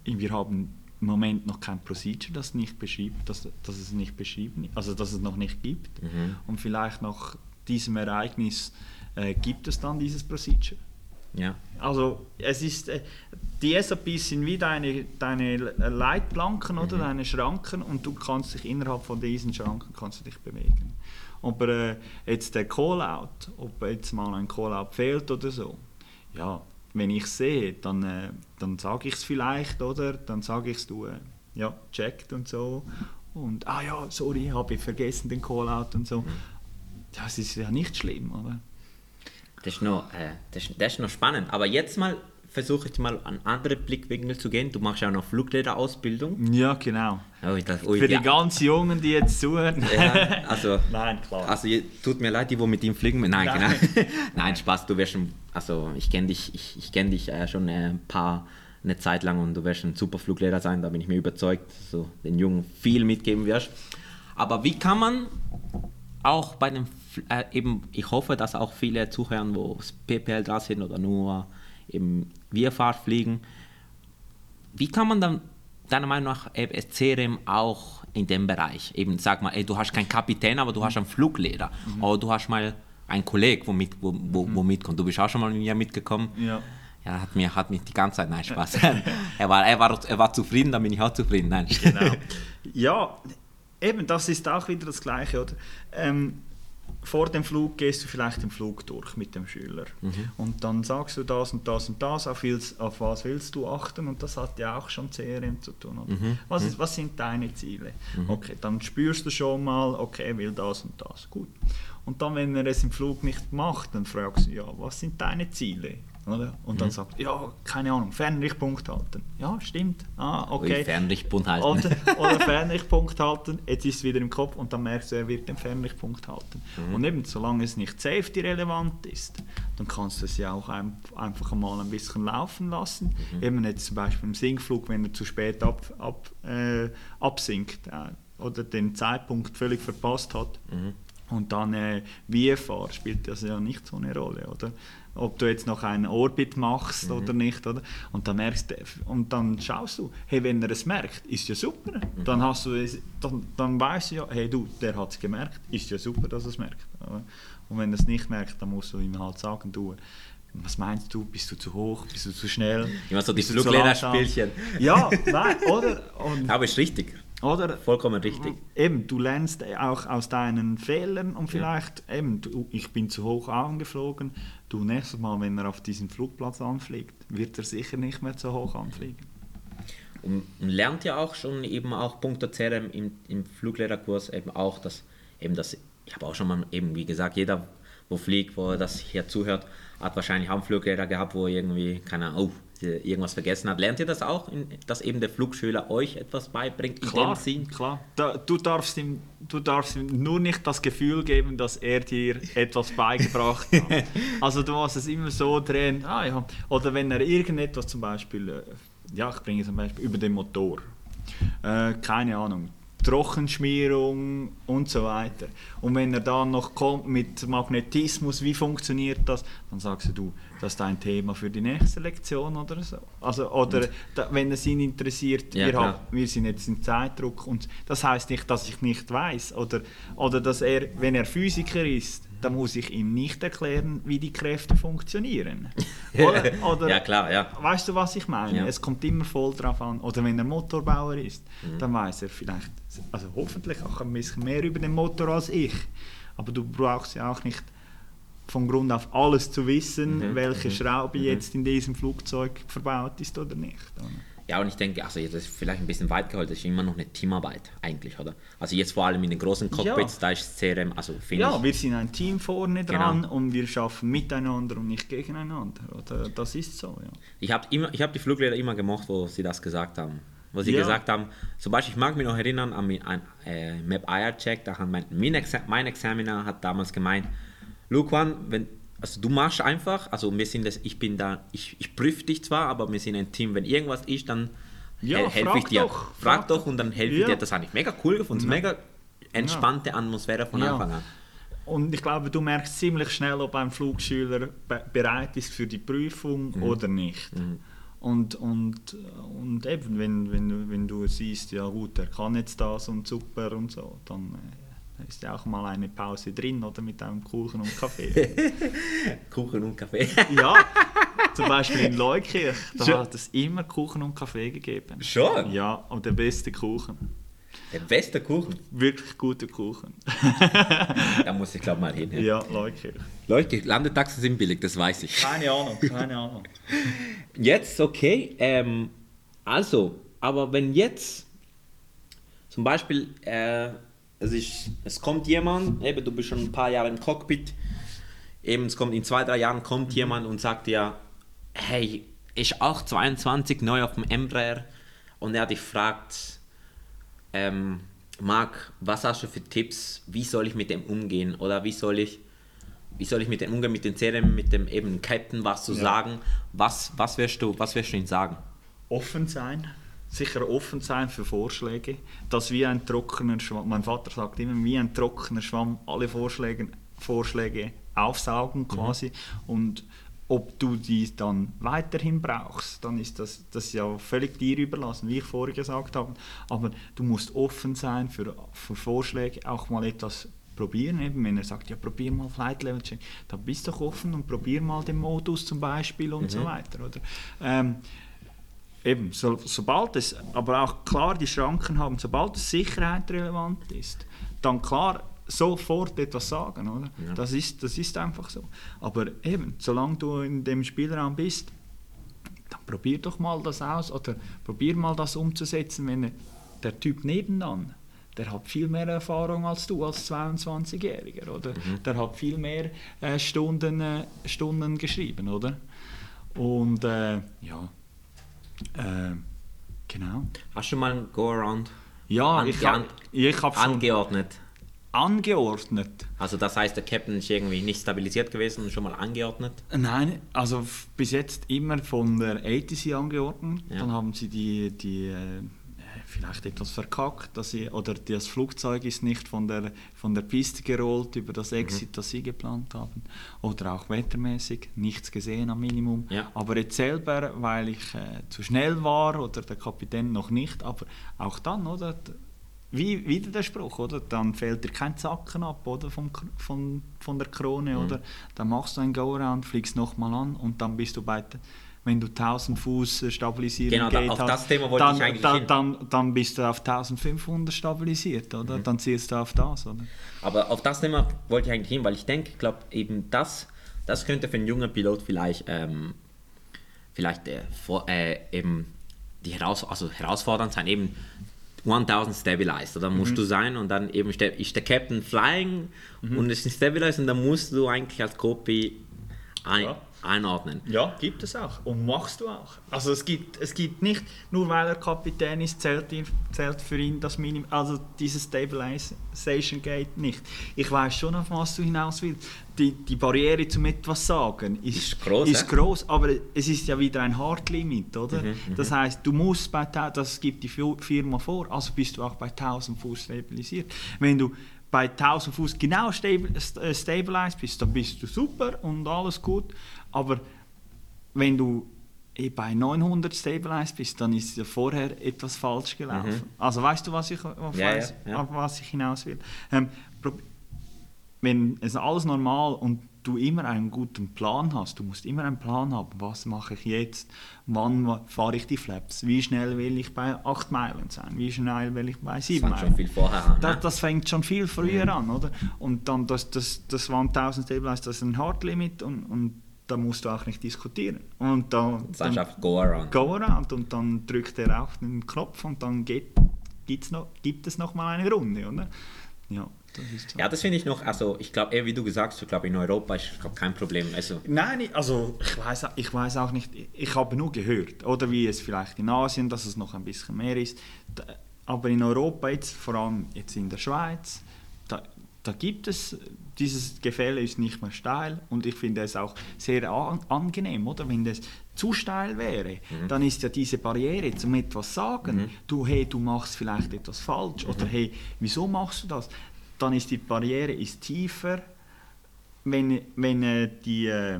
wir haben im Moment noch kein Procedure, das nicht beschrieben, dass, dass es nicht beschrieben, also dass es noch nicht gibt. Und vielleicht nach diesem Ereignis äh, gibt es dann dieses Procedure. Ja. Also es ist, äh, die SOPs sind wie deine, deine Leitplanken oder deine Schranken und du kannst dich innerhalb von diesen Schranken kannst du dich bewegen. Aber äh, jetzt der Callout, ob jetzt mal ein Callout fehlt oder so, ja, wenn ich sehe, dann, äh, dann sage ich es vielleicht, oder? Dann sage ich es, du, äh, ja, checkt und so. Und, ah ja, sorry, habe ich vergessen den Callout und so. Das ist ja nicht schlimm, oder? Das ist, noch, äh, das, ist, das ist noch spannend. Aber jetzt mal versuche ich mal an andere Blickwinkel zu gehen. Du machst ja auch noch Fluglehrerausbildung. Ja, genau. Oh, das, oh, Für ja. die ganz Jungen, die jetzt zuhören. Ja, also, Nein, klar. also tut mir leid, die, wo mit ihm fliegen. Nein, Nein. genau. Nein, Spaß. Du wirst schon, also ich kenne dich, ich, ich kenne dich äh, schon äh, ein paar eine Zeit lang und du wirst ein super Fluglehrer sein. Da bin ich mir überzeugt, dass du den Jungen viel mitgeben wirst. Aber wie kann man auch bei dem Fl- äh, eben, ich hoffe, dass auch viele zuhören, wo PPL da sind oder nur im VFR fliegen. Wie kann man dann deiner Meinung nach eben das CRM auch in dem Bereich? Eben, sag mal, ey, du hast keinen Kapitän, aber du hast einen Fluglehrer. Oder du hast mal einen Kollegen, wo, mit, wo, wo, wo mitkommt. Du bist auch schon mal mit mir mitgekommen. Ja. Ja, hat mir, hat mich die ganze Zeit, nein, Spaß. er, war, er, war, er war zufrieden, dann bin ich auch zufrieden. Nein. Genau. ja, eben, das ist auch wieder das Gleiche, oder? Ähm, vor dem Flug gehst du vielleicht den Flug durch mit dem Schüler. Und dann sagst du das und das und das, auf, willst, auf was willst du achten? Und das hat ja auch schon CRM zu tun. Oder? Was, ist, was sind deine Ziele? Okay, dann spürst du schon mal, okay, will das und das. Gut. Und dann, wenn er es im Flug nicht macht, dann fragst du, ja, was sind deine Ziele? Oder? Und dann sagt er, ja, keine Ahnung, Fernrichtpunkt halten. Ja, stimmt. Ah, okay. Ui, Fernrichtpunkt halten. Oder, oder Fernrichtpunkt halten, jetzt ist es wieder im Kopf und dann merkst du, er wird den Fernrichtpunkt halten. Mhm. Und eben, solange es nicht safety-relevant ist, dann kannst du es ja auch ein, einfach mal ein bisschen laufen lassen. Mhm. Eben jetzt zum Beispiel im Sinkflug, wenn er zu spät ab, ab, äh, absinkt äh, oder den Zeitpunkt völlig verpasst hat. Mhm. Und dann äh, VFR spielt das ja nicht so eine Rolle, oder? Ob du jetzt noch einen Orbit machst Mhm. oder nicht, oder? Und dann merkst du, und dann schaust du, hey, wenn er es merkt, ist ja super. Mhm. Dann hast du es, dann, dann weißt du ja, hey du, der hat es gemerkt, ist ja super, dass er es merkt. Oder? Und wenn er es nicht merkt, dann musst du ihm halt sagen, du, was meinst du, bist du zu hoch, bist du zu schnell? Immer so die Fluglehrerspielchen. Ja, nein, oder? Und, Aber ist richtig. Oder? Vollkommen richtig. Eben, du lernst auch aus deinen Fehlern und vielleicht, eben, du, ich bin zu hoch angeflogen, du nächstes Mal, wenn er auf diesen Flugplatz anfliegt, wird er sicher nicht mehr zu hoch anfliegen. Und man lernt ja auch schon eben auch Punkte CRM im, im Fluglehrerkurs eben auch, dass eben das, ich habe auch schon mal eben, wie gesagt, jeder, wo fliegt, wo das hier zuhört, hat wahrscheinlich auch einen Fluglehrer gehabt, wo irgendwie, keine Ahnung, oh, irgendwas vergessen hat. Lernt ihr das auch, dass eben der Flugschüler euch etwas beibringt in Klar, klar. Da, du, darfst ihm, du darfst ihm nur nicht das Gefühl geben, dass er dir etwas beigebracht hat. Also du musst es immer so drehen, ah ja. Oder wenn er irgendetwas zum Beispiel, äh, ja ich bringe zum Beispiel über den Motor, äh, keine Ahnung, Trockenschmierung und so weiter. Und wenn er dann noch kommt mit Magnetismus, wie funktioniert das, dann sagst du, das ist ein Thema für die nächste Lektion oder so. Also, oder da, wenn es ihn interessiert, Ja, wir, haben, wir sind jetzt im Zeitdruck und das heißt nicht, dass ich nicht weiß oder, oder dass er, wenn er Physiker ist, dann muss ich ihm nicht erklären, wie die Kräfte funktionieren. Oder, oder, Ja, klar, ja. Weißt du, was ich meine? Ja. Es kommt immer voll drauf an. Oder wenn er Motorbauer ist, Mhm. dann weiß er vielleicht, also hoffentlich auch ein bisschen mehr über den Motor als ich. Aber du brauchst ja auch nicht von Grund auf alles zu wissen, Mhm, welche mhm, Schraube mhm. jetzt in diesem Flugzeug verbaut ist oder nicht. oder? Ja, und ich denke, also das ist vielleicht ein bisschen weit geholt, das ist immer noch eine Teamarbeit eigentlich, oder? Also jetzt vor allem in den großen Cockpits, Ja. da ist CRM, also finde Ja, ich, wir sind ein Team vorne Genau. dran und wir schaffen miteinander und nicht gegeneinander. Oder? Das ist so, ja. Ich habe habe die Fluglehrer immer gemocht, wo sie das gesagt haben. Wo sie Ja. gesagt haben, zum Beispiel, ich mag mich noch erinnern an ein äh, Map IR Check, da hat mein, mein Examiner hat damals gemeint, Luquan, wenn, also du machst einfach, also wir sind das, ich bin da, ich, ich prüfe dich zwar, aber wir sind ein Team, wenn irgendwas ist, dann Ja, hel- helfe frag ich dir. doch, frag frag doch und dann helfe ich Ja. dir. Das habe ich mega cool gefunden, Ja. mega entspannte Atmosphäre von. Anfang an. Und ich glaube, du merkst ziemlich schnell, ob ein Flugschüler be bereit ist für die Prüfung Mhm. oder nicht. Und, und, und eben, wenn, wenn, du- wenn du siehst, ja gut, er kann jetzt das und super und so, dann äh, ist ja auch mal eine Pause drin oder mit einem Kuchen und Kaffee. Kuchen und Kaffee. ja, zum Beispiel in Leukirch, da Schon. hat es immer Kuchen und Kaffee gegeben. Schon? Ja, und der beste Kuchen. Der beste Kuchen. Wirklich guter Kuchen. Da muss ich glaube mal hin. ja, Leukirch. Leute, Landetaxen sind billig, das weiß ich. Keine Ahnung, keine Ahnung. Jetzt, okay. Ähm, also, aber wenn jetzt zum Beispiel, äh, es, ist, es kommt jemand, eben du bist schon ein paar Jahre im Cockpit, eben es kommt in zwei, drei Jahren kommt jemand und sagt dir, hey, ich auch 22, neu auf dem Embraer und er dich fragt, ähm, Marc, was hast du für Tipps, wie soll ich mit dem umgehen oder wie soll ich wie soll ich mit dem umgehen, mit den Serien, mit dem eben Captain was zu Ja. sagen? Was, was, wirst du, was wirst du ihm sagen? offen sein, sicher offen sein für Vorschläge, dass wie ein trockener Schwamm, mein Vater sagt immer, wie ein trockener Schwamm alle Vorschläge, Vorschläge aufsaugen quasi und ob du die dann weiterhin brauchst, dann ist das, das ja völlig dir überlassen, wie ich vorher gesagt habe. Aber du musst offen sein für, für Vorschläge, auch mal etwas probieren. Eben, wenn er sagt, ja, probier mal Flight Level Change, dann bist du doch offen und probier mal den Modus zum Beispiel und so weiter. Oder? Ähm, Eben, so, sobald es, aber auch klar die Schranken haben, sobald es Sicherheit relevant ist, dann klar sofort etwas sagen, oder? Ja. Das, ist, das ist einfach so. Aber eben, solange du in dem Spielraum bist, dann probier doch mal das aus oder probier mal das umzusetzen, wenn der Typ nebenan, der hat viel mehr Erfahrung als du als 22-Jähriger, oder? Der hat viel mehr äh, Stunden, äh, Stunden geschrieben, oder? Und äh, ja, äh, genau. Hast du mal ein Go-Around Ja, An- ich habe ich hab schon angeordnet? angeordnet. Also das heißt, der Captain ist irgendwie nicht stabilisiert gewesen und schon mal angeordnet? Nein, also bis jetzt immer von der ATC angeordnet. Ja. Dann haben sie die, die äh, vielleicht etwas verkackt, dass sie, oder das Flugzeug ist nicht von der, von der Piste gerollt über das Exit, das sie geplant haben. Oder auch wettermäßig, nichts gesehen am Minimum. Ja. Aber jetzt selber, weil ich äh, zu schnell war oder der Kapitän noch nicht, aber auch dann, oder? Wie wieder der Spruch, oder? Dann fällt dir kein Zacken ab, oder? Vom, von, von der Krone, oder? Dann machst du ein Go-Around, fliegst nochmal an und dann bist du bei, t- wenn du 1000 Fuß äh, stabilisieren Genau, geht auf hast, das Thema wollte dann, ich eigentlich dann, dann, dann bist du auf 1500 stabilisiert, oder? Dann ziehst du auf das, oder? Aber auf das Thema wollte ich eigentlich hin, weil ich denke, ich glaube eben das, das könnte für einen jungen Pilot vielleicht, ähm, vielleicht äh, vor, äh, eben die heraus, also herausfordernd sein, eben 1000 stabilized, oder musst du sein und dann eben ist der, Captain flying und es ist stabilized und dann musst du eigentlich als Copy ein, Ja. Einordnen. Ja, gibt es auch. Und machst du auch. Also es gibt, es gibt nicht, nur weil er Kapitän ist, zählt, ihn- zählt für ihn das Minimum, also dieses Stabilization Gate nicht. Ich weiß schon, auf was du hinaus willst. Die, die Barriere zum etwas sagen ist, Ist gross, ist groß, aber es ist ja wieder ein Hard Limit, oder? Mhm, das heißt, du musst bei, das gibt die Fi- Firma vor, also bist du auch bei 1000 Fuß stabilisiert. Wenn du bei 1000 Fuß genau äh, stabilized bist, dann bist du super und alles gut. Aber wenn du eh bei 900 stabilized bist, dann ist ja vorher etwas falsch gelaufen. Also weißt du, was ich, auf, Mhm. Ja, ja, weiß- ja. auf was ich hinaus will? Ähm, wenn es alles normal und du immer einen guten Plan hast, du musst immer einen Plan haben, was mache ich jetzt, wann wa- fahre ich die Flaps, wie schnell will ich bei 8 Meilen sein, wie schnell will ich bei 7 fängt Meilen. schon viel vorher an, Das, ne? das fängt schon viel früher an, oder? Und dann das, das, das waren 1000 Stabilized, das ist ein Hard Limit und, und da musst du auch nicht diskutieren. Und da, dann einfach Go Around. go around und dann drückt er auf den Knopf und dann geht, gibt's noch, gibt es noch mal eine Runde, oder? Ja, das so. Ja, das finde ich noch, also ich glaube, eher wie du gesagt hast, ich glaube in Europa ist glaub, kein Problem. Also, Nein, also ich weiß, ich weiß auch nicht, ich habe nur gehört, oder wie es vielleicht in Asien, dass es noch ein bisschen mehr ist, aber in Europa jetzt, vor allem jetzt in der Schweiz, da, gibt es, dieses Gefälle ist nicht mehr steil und ich finde es auch sehr an, angenehm, oder? Wenn das zu steil wäre, mhm. dann ist ja diese Barriere zum etwas sagen, mhm. du hey, du machst vielleicht etwas falsch oder mhm. hey, wieso machst du das? Dann ist die Barriere ist tiefer, wenn, wenn äh, die, äh,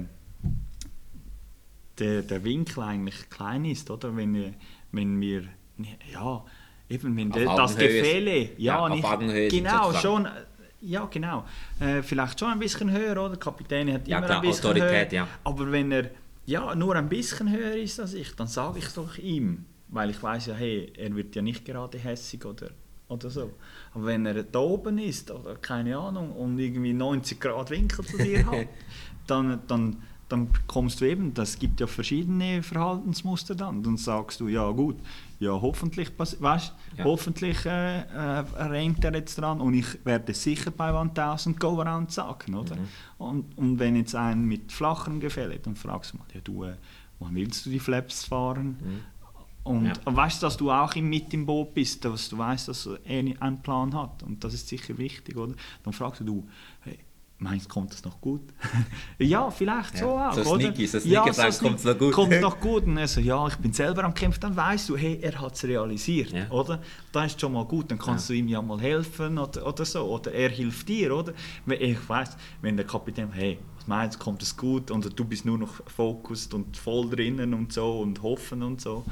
der, der Winkel eigentlich klein ist, oder? Wenn, äh, wenn wir ja eben wenn der, das Gefälle ja, ja nicht genau schon ja genau äh, vielleicht schon ein bisschen höher oder der Kapitän hat ja, immer klar, ein bisschen Autorität, höher, ja. aber wenn er ja, nur ein bisschen höher ist als ich, dann sage ich es doch ihm. Weil ich weiß ja, hey, er wird ja nicht gerade hässig oder, oder so. Aber wenn er da oben ist, oder keine Ahnung, und irgendwie 90 Grad Winkel zu dir hat, dann, dann, dann kommst du eben, das gibt ja verschiedene Verhaltensmuster dann. Dann sagst du, ja gut, ja hoffentlich, weißt, ja. hoffentlich äh, äh, rennt er jetzt dran und ich werde sicher bei 1000 Go-Around sagen, oder? Mhm. Und, und wenn jetzt ein mit flachem Gefälle, dann fragst du mal, ja du, äh, wann willst du die Flaps fahren? Mhm. Und ja. weißt du, dass du auch mit im Boot bist, dass du weißt, dass er einen Plan hat. Und das ist sicher wichtig, oder? Dann fragst du, hey, meinst kommt das noch gut? ja, vielleicht ja, so auch, so? Sneaky, so Sneaky ja, so kommt es noch gut. Kommt noch gut und er so, ja, ich bin selber am Kämpfen, dann weißt du, hey, er hat es realisiert, ja. oder? Dann ist schon mal gut, dann kannst ja. du ihm ja mal helfen oder, oder so, oder er hilft dir, oder? Ich weiß, wenn der Kapitän, hey, du, kommt es gut und du bist nur noch fokussiert und voll drinnen und so und hoffen und so,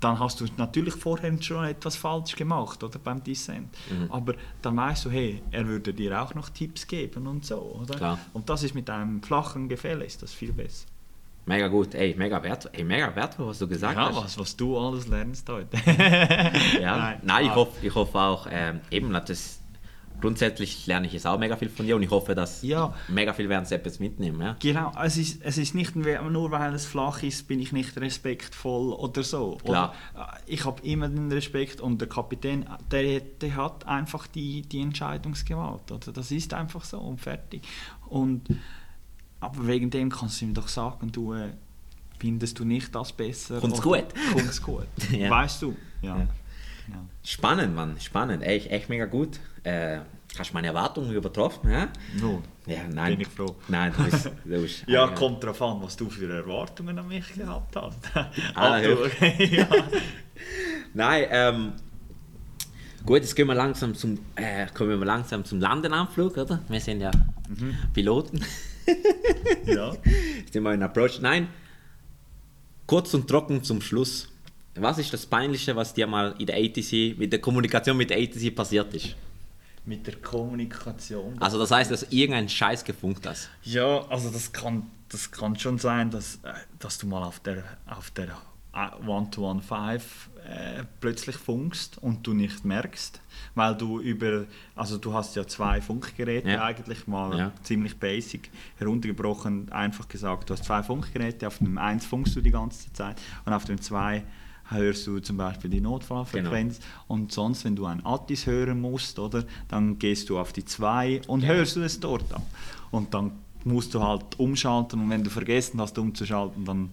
dann hast du natürlich vorher schon etwas falsch gemacht oder beim Descent. Mhm. Aber dann weißt du, hey, er würde dir auch noch Tipps geben und so, oder? Klar. Und das ist mit einem flachen Gefälle ist das viel besser. Mega gut, ey, mega wertvoll, ey, mega wertvoll, was du gesagt ja, hast. Ja, was, was du alles lernst heute. ja, nein, nein ich, hoffe, ich hoffe auch, ähm, eben, das, grundsätzlich lerne ich jetzt auch mega viel von dir und ich hoffe, dass ja. mega viel werden etwas mitnehmen. Ja? Genau, es ist, es ist nicht nur, weil es flach ist, bin ich nicht respektvoll oder so. Klar. Oder, äh, ich habe immer den Respekt und der Kapitän, der, der hat einfach die, die Entscheidungsgewalt. Oder? Das ist einfach so und fertig. Und, aber wegen dem kannst du ihm doch sagen, du äh, findest du nicht das besser. Kommt's gut. Kommt's gut. ja. Weißt du? ja. ja. Spannend, Mann, spannend. Echt, echt mega gut. Äh, hast meine Erwartungen übertroffen? Ja? No. Ja, nein. Bin ich froh. Nein, du bist, du bist ja, äh, kommt darauf an, was du für Erwartungen an mich gehabt hast. ah, ja. nein, ähm, gut, jetzt gehen wir langsam zum, äh, kommen wir langsam zum Landenanflug, oder? Wir sind ja mhm. Piloten. ja. Jetzt sind wir in Approach. Nein, kurz und trocken zum Schluss. Was ist das Peinlichste, was dir mal in der ATC, mit der Kommunikation mit der ATC passiert ist? Mit der Kommunikation? Also das heißt, dass du irgendeinen Scheiß gefunkt hast? Ja, also das kann, das kann schon sein, dass, äh, dass du mal auf der, auf der One-to-One-Five äh, plötzlich funkst und du nicht merkst, weil du über, also du hast ja zwei Funkgeräte ja. eigentlich mal ja. ziemlich basic heruntergebrochen, einfach gesagt, du hast zwei Funkgeräte, auf dem eins funkst du die ganze Zeit und auf dem zwei hörst du zum Beispiel die Notfallfrequenz genau. und sonst, wenn du ein Attis hören musst, oder, dann gehst du auf die 2 und genau. hörst du es dort an. Und dann musst du halt umschalten und wenn du vergessen hast umzuschalten, dann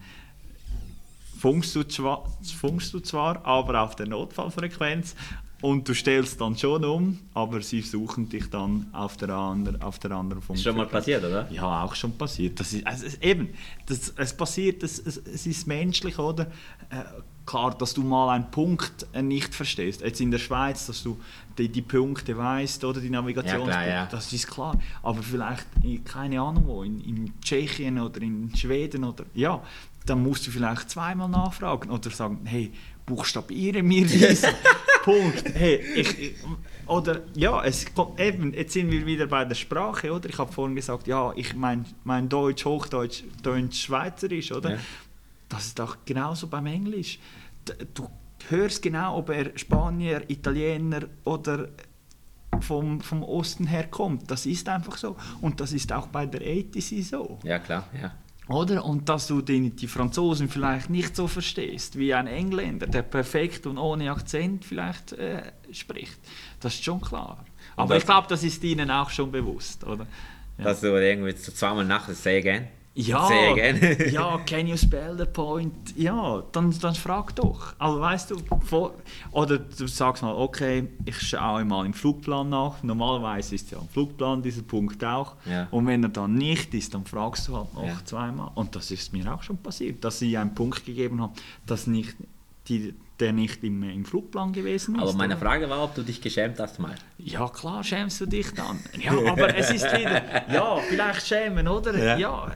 funkst du, zwar, funkst du zwar, aber auf der Notfallfrequenz und du stellst dann schon um, aber sie suchen dich dann auf der, anderen, auf der anderen Funktion. Ist schon mal passiert, oder? Ja, auch schon passiert. Das ist, also eben, das, es passiert, es, es, es ist menschlich, oder? Äh, klar, dass du mal einen Punkt äh, nicht verstehst. Jetzt in der Schweiz, dass du die, die Punkte weißt oder die Navigationspunkte, ja, ja. das ist klar. Aber vielleicht, keine Ahnung wo, in, in Tschechien oder in Schweden oder ja, dann musst du vielleicht zweimal nachfragen oder sagen, hey, buchstabiere mir diesen Punkt. Hey, ich, ich, oder ja, es eben, jetzt sind wir wieder bei der Sprache, oder? Ich habe vorhin gesagt, ja, ich mein, mein Deutsch, Hochdeutsch, Deutsch, Schweizerisch, oder? Ja. Das ist auch genauso beim Englisch. Du hörst genau, ob er Spanier, Italiener oder vom, vom Osten her kommt. Das ist einfach so. Und das ist auch bei der ATC so. Ja, klar, ja. Oder? Und dass du die, die Franzosen vielleicht nicht so verstehst wie ein Engländer, der perfekt und ohne Akzent vielleicht äh, spricht. Das ist schon klar. Aber ich glaube, das ist ihnen auch schon bewusst, oder? Ja. Dass du irgendwie zweimal nachher sagen Ja, Sehr gerne. ja, can you spell the point? Ja, dann, dann frag doch. Also weißt du, vor, oder du sagst mal, okay, ich schaue mal im Flugplan nach. Normalerweise ist ja im Flugplan dieser Punkt auch. Ja. Und wenn er dann nicht ist, dann fragst du halt noch Ja. zweimal. Und das ist mir auch schon passiert, dass sie einen Punkt gegeben haben, dass nicht, die, der nicht im, im Flugplan gewesen ist. Aber meine oder? Frage war, ob du dich geschämt hast mal. Ja, klar, schämst du dich dann. Ja, aber es ist wieder, ja, vielleicht schämen, oder? Ja. Ja,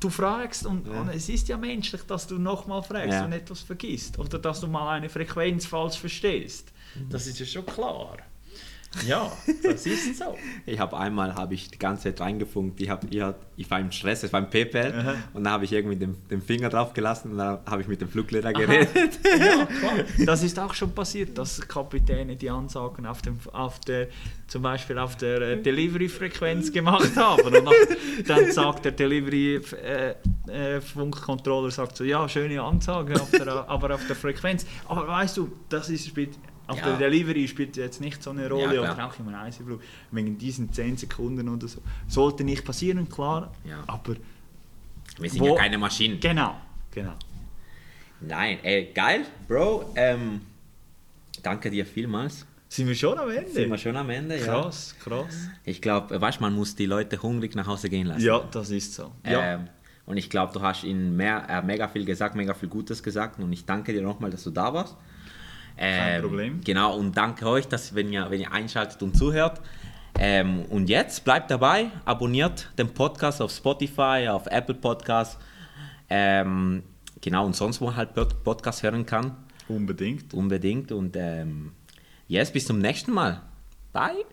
du fragst und, und es ist ja menschlich, dass du nochmal fragst Ja. und etwas vergisst. Oder dass du mal eine Frequenz falsch verstehst. Mhm. Das ist ja schon klar. Ja, das ist so. Ich habe einmal habe ich die ganze Zeit reingefunkt. Ich, hab, ich, hab, ich war im Stress, es war im PayPal Aha. und dann habe ich irgendwie den, den Finger drauf gelassen und dann habe ich mit dem Fluglehrer geredet. Ja, klar. Das ist auch schon passiert, dass Kapitäne die Ansagen auf, dem, auf der, zum Beispiel auf der äh, Delivery-Frequenz gemacht haben. Und dann sagt der Delivery-Funkcontroller sagt so, ja, schöne Ansage, auf der, aber auf der Frequenz. Aber weißt du, das ist auf Ja. der Delivery spielt jetzt nicht so eine Rolle Ja, oder auch im Reiseflug. Wegen diesen 10 Sekunden oder so. Sollte nicht passieren, klar. Ja. Aber Wir sind Wo- ja keine Maschinen. genau, genau. Nein, ey, geil, Bro. Ähm, danke dir vielmals. Sind wir schon am Ende? Sind wir schon am Ende? Ja. Krass, krass. Ich glaube, weißt man muss die Leute hungrig nach Hause gehen lassen. Ja, das ist so. Ja. Ähm, und ich glaube, du hast ihnen mehr, äh, mega viel gesagt, mega viel Gutes gesagt. Und ich danke dir nochmal, dass du da warst. Ähm, Kein Problem. Genau, und danke euch, dass wenn ihr, wenn ihr einschaltet und zuhört. Ähm, und jetzt bleibt dabei, abonniert den Podcast auf Spotify, auf Apple Podcasts. Ähm, genau, und sonst wo man halt Podcast hören kann. Unbedingt. Unbedingt. Und ähm, yes, bis zum nächsten Mal. Bye.